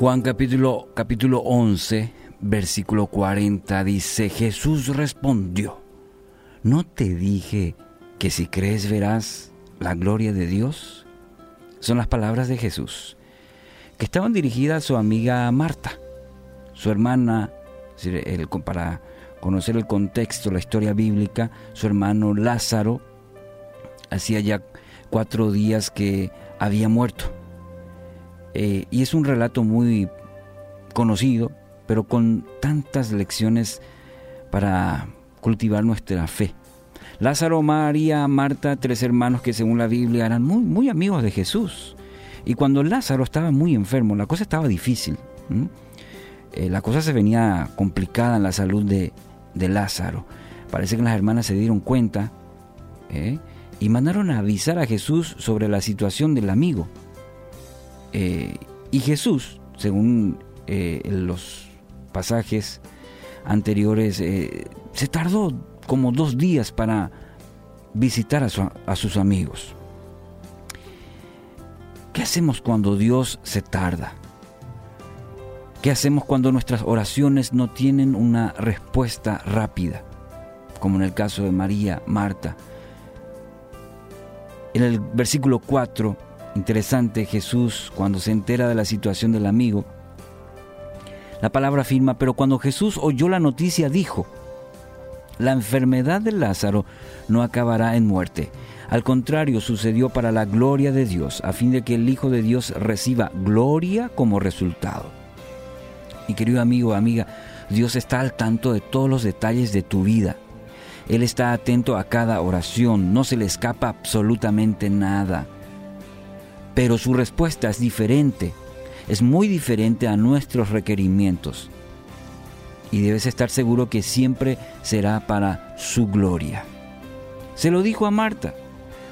Juan capítulo, capítulo 11, versículo 40 dice, Jesús respondió, ¿no te dije que si crees verás la gloria de Dios? Son las palabras de Jesús, que estaban dirigidas a su amiga Marta, su hermana, para conocer el contexto, la historia bíblica, su hermano Lázaro, hacía ya cuatro días que había muerto eh, y es un relato muy conocido, pero con tantas lecciones para cultivar nuestra fe. Lázaro, María, Marta, tres hermanos que según la Biblia eran muy, muy amigos de Jesús. Y cuando Lázaro estaba muy enfermo, la cosa estaba difícil. Eh, la cosa se venía complicada en la salud de, Lázaro. Parece que las hermanas se dieron cuenta ¿eh? y mandaron a avisar a Jesús sobre la situación del amigo. Eh, y Jesús, según eh, los pasajes anteriores, eh, se tardó como dos días para visitar a, sus amigos. ¿Qué hacemos cuando Dios se tarda? ¿Qué hacemos cuando nuestras oraciones no tienen una respuesta rápida? Como en el caso de María, Marta. En el versículo 4 Interesante Jesús cuando se entera de la situación del amigo. La palabra afirma, pero cuando Jesús oyó la noticia dijo, la enfermedad de Lázaro no acabará en muerte. Al contrario, sucedió para la gloria de Dios, a fin de que el Hijo de Dios reciba gloria como resultado. Y querido amigo, amiga, Dios está al tanto de todos los detalles de tu vida. Él está atento a cada oración, no se le escapa absolutamente nada pero su respuesta es diferente, es muy diferente a nuestros requerimientos. Y debes estar seguro que siempre será para su gloria. Se lo dijo a Marta.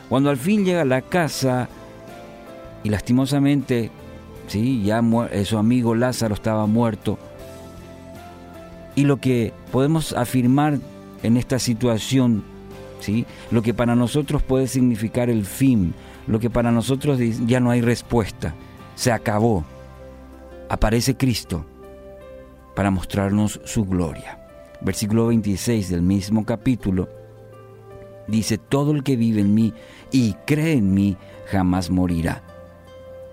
Cuando al fin llega a la casa y lastimosamente, sí, ya eh, su amigo Lázaro estaba muerto. Y lo que podemos afirmar en esta situación, lo que para nosotros puede significar el fin, lo que para nosotros ya no hay respuesta, se acabó. Aparece Cristo para mostrarnos su gloria. Versículo 26 del mismo capítulo dice, todo el que vive en mí y cree en mí jamás morirá.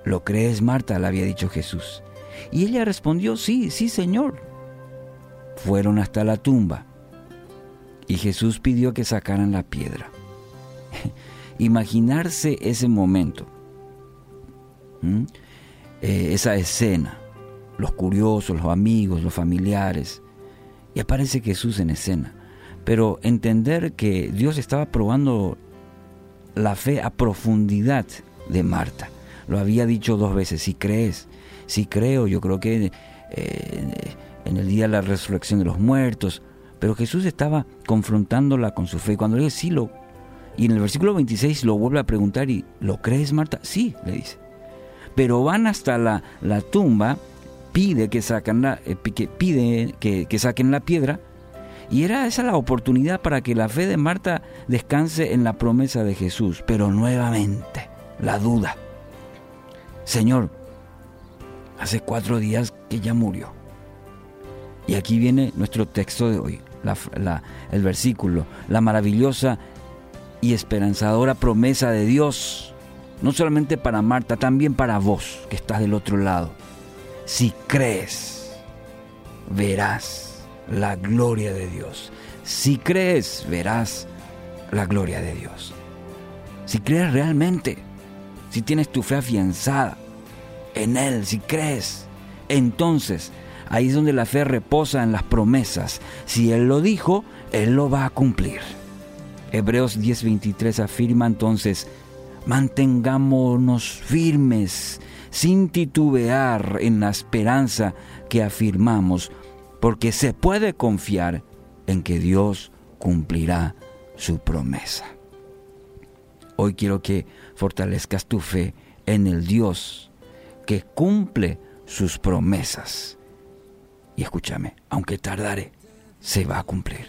¿Lo crees, Marta? le había dicho Jesús. Y ella respondió, sí, sí, Señor. Fueron hasta la tumba y Jesús pidió que sacaran la piedra imaginarse ese momento, eh, esa escena, los curiosos, los amigos, los familiares, y aparece Jesús en escena. Pero entender que Dios estaba probando la fe a profundidad de Marta. Lo había dicho dos veces, si crees, si creo, yo creo que eh, en el día de la resurrección de los muertos, pero Jesús estaba confrontándola con su fe. Y cuando le dice, sí, lo, y en el versículo 26 lo vuelve a preguntar y ¿lo crees Marta? Sí, le dice. Pero van hasta la, tumba, pide que, sacan la, eh, pide que, que saquen la piedra y era esa la oportunidad para que la fe de Marta descanse en la promesa de Jesús. Pero nuevamente, la duda. Señor, hace cuatro días que ya murió. Y aquí viene nuestro texto de hoy, el versículo, la maravillosa y esperanzadora promesa de Dios, no solamente para Marta, también para vos que estás del otro lado. Si crees, verás la gloria de Dios. Si crees, verás la gloria de Dios. Si crees realmente, si tienes tu fe afianzada en Él, si crees, entonces ahí es donde la fe reposa en las promesas. Si Él lo dijo, Él lo va a cumplir. Hebreos 10:23 afirma entonces, mantengámonos firmes, sin titubear en la esperanza que afirmamos, porque se puede confiar en que Dios cumplirá su promesa. Hoy quiero que fortalezcas tu fe en el Dios que cumple sus promesas. Y escúchame, aunque tardare, se va a cumplir.